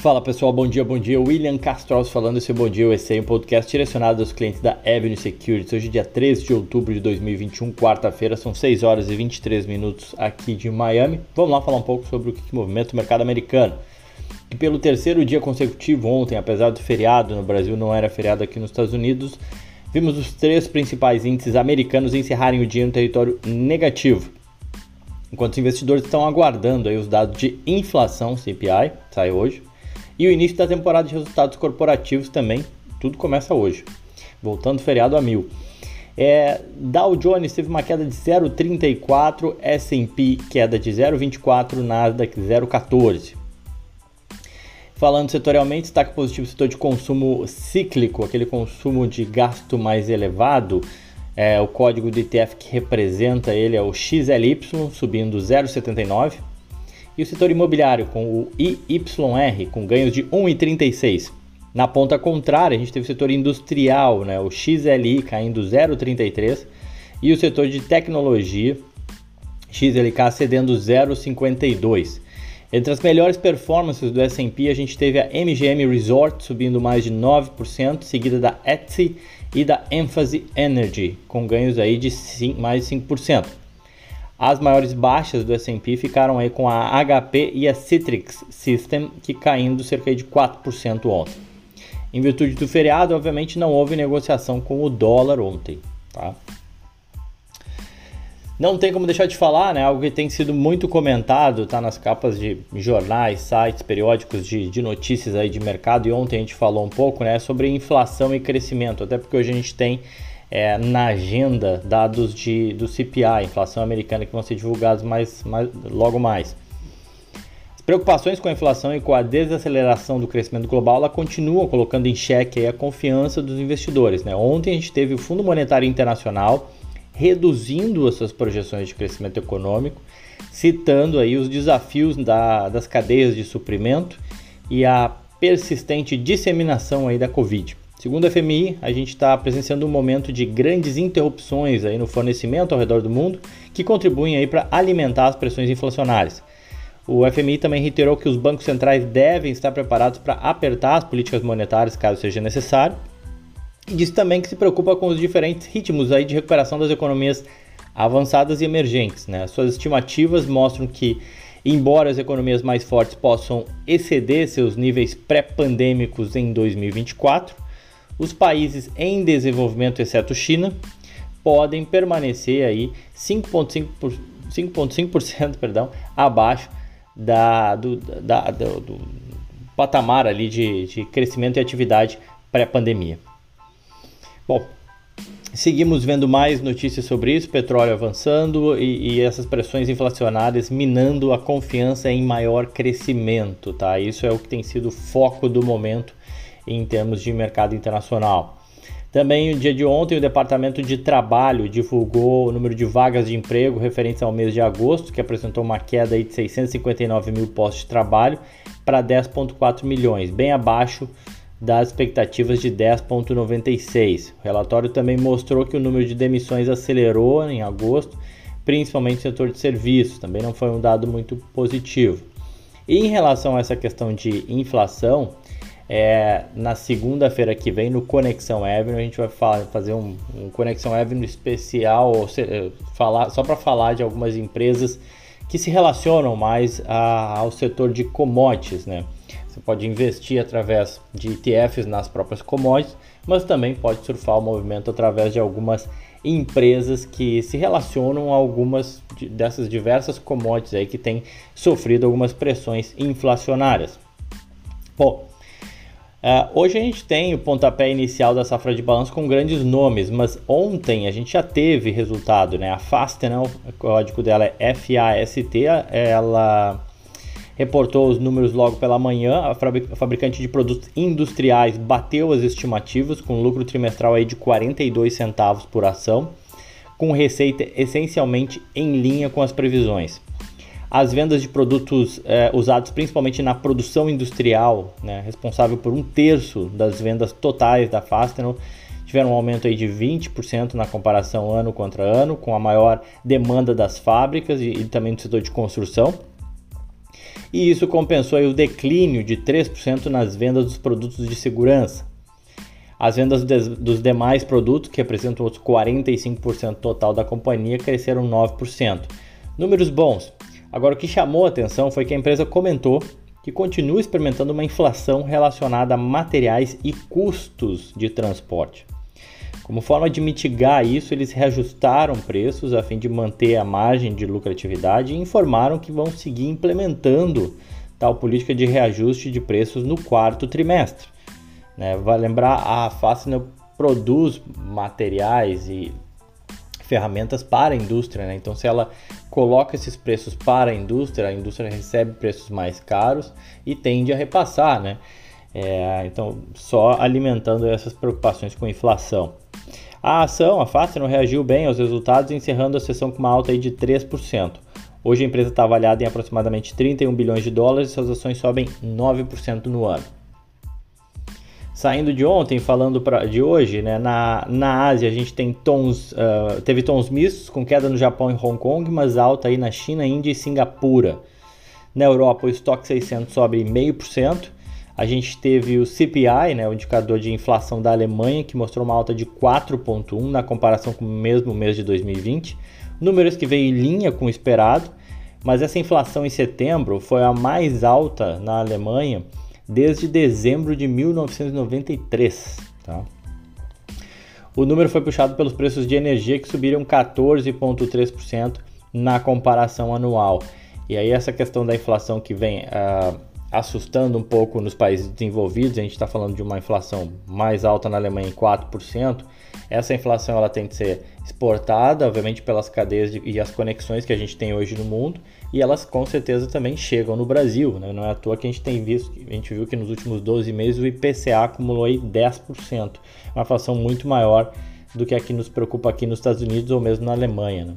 Fala pessoal, bom dia, bom dia. William Castros falando esse Bom Dia USA, um podcast direcionado aos clientes da Avenue Securities. Hoje, dia 13 de outubro de 2021, quarta-feira, são 6 horas e 23 minutos aqui de Miami. Vamos lá falar um pouco sobre o que movimenta o mercado americano. E pelo terceiro dia consecutivo ontem, apesar do feriado no Brasil, não era feriado aqui nos Estados Unidos, vimos os três principais índices americanos encerrarem o dia no território negativo. Enquanto os investidores estão aguardando aí os dados de inflação CPI, sai hoje, e o início da temporada de resultados corporativos também, tudo começa hoje. Voltando feriado a mil. É, Dow Jones teve uma queda de 0,34, S&P queda de 0,24, Nasdaq 0,14. Falando setorialmente, destaque positivo setor de consumo cíclico, aquele consumo de gasto mais elevado. É, o código do ETF que representa ele é o XLY, subindo 0,79 e o setor imobiliário com o IYR com ganhos de 1,36. Na ponta contrária, a gente teve o setor industrial, né, o XLI caindo 0,33 e o setor de tecnologia XLK cedendo 0,52. Entre as melhores performances do S&P, a gente teve a MGM Resort subindo mais de 9%, seguida da Etsy e da Emphasis Energy, com ganhos aí de 5, mais de 5%. As maiores baixas do S&P ficaram aí com a HP e a Citrix System, que caindo cerca de 4% ontem. Em virtude do feriado, obviamente não houve negociação com o dólar ontem, tá? Não tem como deixar de falar, né? Algo que tem sido muito comentado, tá nas capas de jornais, sites, periódicos de, de notícias aí de mercado. E ontem a gente falou um pouco, né, sobre inflação e crescimento. Até porque hoje a gente tem é, na agenda dados de, do CPI, inflação americana, que vão ser divulgados mais, mais, logo mais. As preocupações com a inflação e com a desaceleração do crescimento global continuam colocando em xeque a confiança dos investidores. Né? Ontem a gente teve o Fundo Monetário Internacional reduzindo as suas projeções de crescimento econômico, citando aí os desafios da, das cadeias de suprimento e a persistente disseminação aí da Covid. Segundo a FMI, a gente está presenciando um momento de grandes interrupções aí no fornecimento ao redor do mundo que contribuem aí para alimentar as pressões inflacionárias. O FMI também reiterou que os bancos centrais devem estar preparados para apertar as políticas monetárias caso seja necessário. E disse também que se preocupa com os diferentes ritmos aí de recuperação das economias avançadas e emergentes. Né? Suas estimativas mostram que, embora as economias mais fortes possam exceder seus níveis pré-pandêmicos em 2024, os países em desenvolvimento, exceto China, podem permanecer aí 5,5% perdão, abaixo da, do, da, do, do patamar ali de, de crescimento e atividade pré-pandemia. Bom, seguimos vendo mais notícias sobre isso, petróleo avançando e, e, essas pressões inflacionárias minando a confiança em maior crescimento, tá? Isso é o que tem sido o foco do momento em termos de mercado internacional. Também no dia de ontem, o Departamento de Trabalho divulgou o número de vagas de emprego referentes ao mês de agosto, que apresentou uma queda de 659 mil postos de trabalho para 10,4 milhões, bem abaixo das expectativas de 10,96. O relatório também mostrou que o número de demissões acelerou em agosto, principalmente no setor de serviços, também não foi um dado muito positivo. E em relação a essa questão de inflação, é, na segunda-feira que vem, no Conexão Avenue, a gente vai falar, fazer um, um, Conexão Avenue especial, se, eh, falar, só para falar de algumas empresas que se relacionam mais a, ao setor de commodities, né? Você pode investir através de ETFs nas próprias commodities, mas também pode surfar o movimento através de algumas empresas que se relacionam a algumas dessas diversas commodities aí que têm sofrido algumas pressões inflacionárias. Bom, Uh, hoje a gente tem o pontapé inicial da safra de balanço com grandes nomes, mas ontem a gente já teve resultado, né? A Fastenal, o código dela é FAST, ela reportou os números logo pela manhã. A fabricante de produtos industriais bateu as estimativas com lucro trimestral aí de 42 centavos por ação, com receita essencialmente em linha com as previsões. As vendas de produtos é, usados principalmente na produção industrial, né, responsável por um terço das vendas totais da Fastenal, tiveram um aumento aí de 20% na comparação ano contra ano, com a maior demanda das fábricas e, e também do setor de construção. e isso compensou o declínio de 3% nas vendas dos produtos de segurança. As vendas dos demais produtos, que representam os 45% total da companhia, cresceram 9%. Números bons. Agora, o que chamou a atenção foi que a empresa comentou que continua experimentando uma inflação relacionada a materiais e custos de transporte. Como forma de mitigar isso, eles reajustaram preços a fim de manter a margem de lucratividade e informaram que vão seguir implementando tal política de reajuste de preços no quarto trimestre. Né? Vai lembrar, a Fastener produz materiais e ferramentas para a indústria, né? então se ela coloca esses preços para a indústria, a indústria recebe preços mais caros e tende a repassar, né? É, então, só alimentando essas preocupações com inflação. A ação, a Fastenal, reagiu bem aos resultados, encerrando a sessão com uma alta de 3%. Hoje a empresa está avaliada em aproximadamente 31 bilhões de dólares e suas ações sobem 9% no ano. Saindo de ontem, falando pra, de hoje, né, na, na Ásia a gente tem tons, uh, teve tons mistos, com queda no Japão e Hong Kong, mas alta aí na China, Índia e Singapura. Na Europa o estoque 600 sobe 0,5%, a gente teve o CPI, né, o indicador de inflação da Alemanha, que mostrou uma alta de 4,1 na comparação com o mesmo mês de 2020. Números que veio em linha com o esperado, mas essa inflação em setembro foi a mais alta na Alemanha desde dezembro de 1993. Tá? O número foi puxado pelos preços de energia que subiram 14,3% na comparação anual. E aí essa questão da inflação que vem uh, assustando um pouco nos países desenvolvidos, a gente está falando de uma inflação mais alta na Alemanha em 4%. Essa inflação ela tem que ser exportada, obviamente, pelas cadeias de, e as conexões que a gente tem hoje no mundo, e elas com certeza também chegam no Brasil. Né? Não é à toa que a gente tem visto, a gente viu que nos últimos 12 meses o IPCA acumulou aí 10%, uma inflação muito maior do que a que nos preocupa aqui nos Estados Unidos ou mesmo na Alemanha. Né?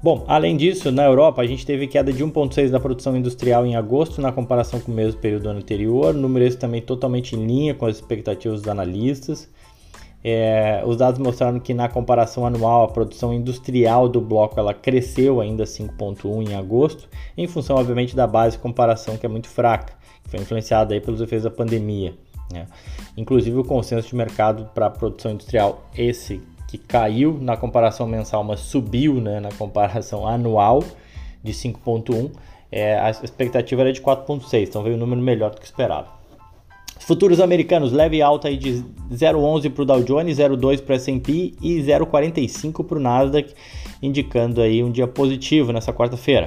Bom, além disso, na Europa a gente teve queda de 1,6% da produção industrial em agosto na comparação com o mesmo período anterior, número esse também totalmente em linha com as expectativas dos analistas. É, os dados mostraram que na comparação anual a produção industrial do bloco ela cresceu ainda 5,1 em agosto, em função obviamente da base de comparação que é muito fraca, que foi influenciada aí pelos efeitos da pandemia. Né? Inclusive o consenso de mercado para a produção industrial esse que caiu na comparação mensal, mas subiu né, na comparação anual de 5,1. É, a expectativa era de 4,6, então veio um número melhor do que esperado. Futuros americanos, leve alta aí de 0,11 para o Dow Jones, 0,2 para o S&P e 0,45 para o Nasdaq, indicando aí um dia positivo nessa quarta-feira.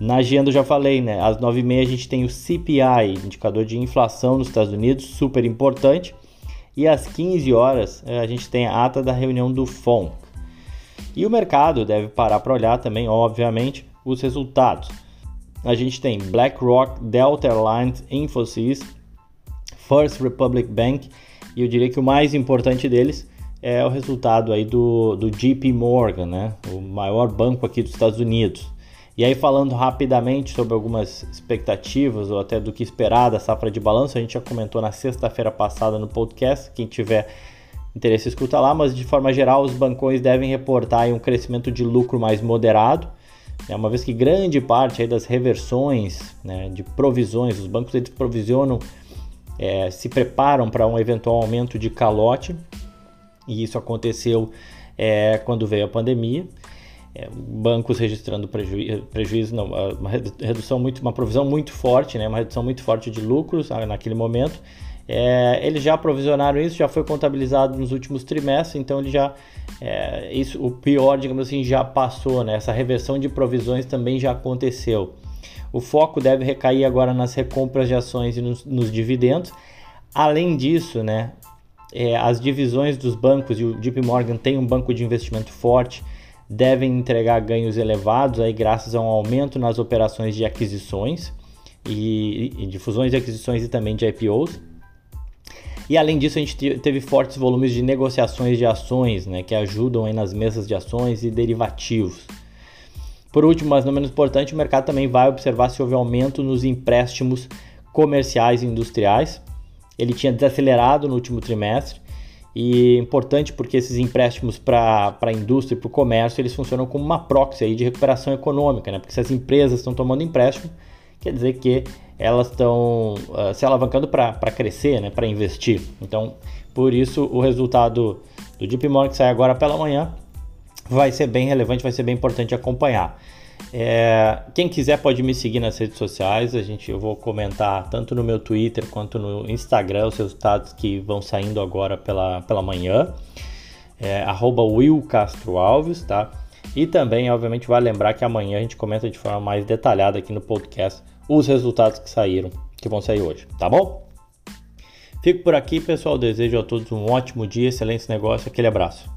Na agenda eu já falei, né? Às 9h30 a gente tem o CPI, indicador de inflação nos Estados Unidos, super importante. E às 15 horas eh, a gente tem a ata da reunião do FONC. E o mercado deve parar para olhar também, obviamente, os resultados. A gente tem BlackRock, Delta Airlines, Infosys, First Republic Bank e eu diria que o mais importante deles é o resultado aí do, do JP Morgan, né? o maior banco aqui dos Estados Unidos. E aí, falando rapidamente sobre algumas expectativas ou até do que esperar da safra de balanço, a gente já comentou na sexta-feira passada no podcast. Quem tiver interesse, escuta lá. Mas de forma geral, os bancões devem reportar um crescimento de lucro mais moderado, né? uma vez que grande parte das reversões né, de provisões, os bancos eles provisionam, é, se preparam para um eventual aumento de calote, e isso aconteceu é, quando veio a pandemia é, bancos registrando prejuízo, prejuízo não, uma redução muito, uma provisão muito forte, né, uma redução muito forte de lucros ah, naquele momento. É, eles já provisionaram isso, já foi contabilizado nos últimos trimestres, então ele já é, isso, o pior, digamos assim, já passou, né? Essa reversão de provisões também já aconteceu. O foco deve recair agora nas recompras de ações e nos, nos dividendos. Além disso, né, é, as divisões dos bancos e o JP Morgan tem um banco de investimento forte devem entregar ganhos elevados aí graças a um aumento nas operações de aquisições e, e de fusões e aquisições e também de IPOs. E além disso, a gente teve fortes volumes de negociações de ações, né, que ajudam aí nas mesas de ações e derivativos. Por último, mas não menos importante, o mercado também vai observar se houve aumento nos empréstimos comerciais e industriais. Ele tinha desacelerado no último trimestre e importante porque esses empréstimos para a indústria e para o comércio eles funcionam como uma proxy aí de recuperação econômica, né? Porque se as empresas estão tomando empréstimo, quer dizer que elas estão uh, se alavancando para crescer, né? Para investir. Então, por isso o resultado do Morning que sai agora pela manhã vai ser bem relevante, vai ser bem importante acompanhar. É, quem quiser pode me seguir nas redes sociais. A gente, eu vou comentar tanto no meu Twitter quanto no Instagram os resultados que vão saindo agora pela, pela manhã. É, Will Castro Alves, tá? E também, obviamente, vai lembrar que amanhã a gente comenta de forma mais detalhada aqui no podcast os resultados que saíram, que vão sair hoje, tá bom? Fico por aqui, pessoal. Desejo a todos um ótimo dia, excelente negócio, aquele abraço.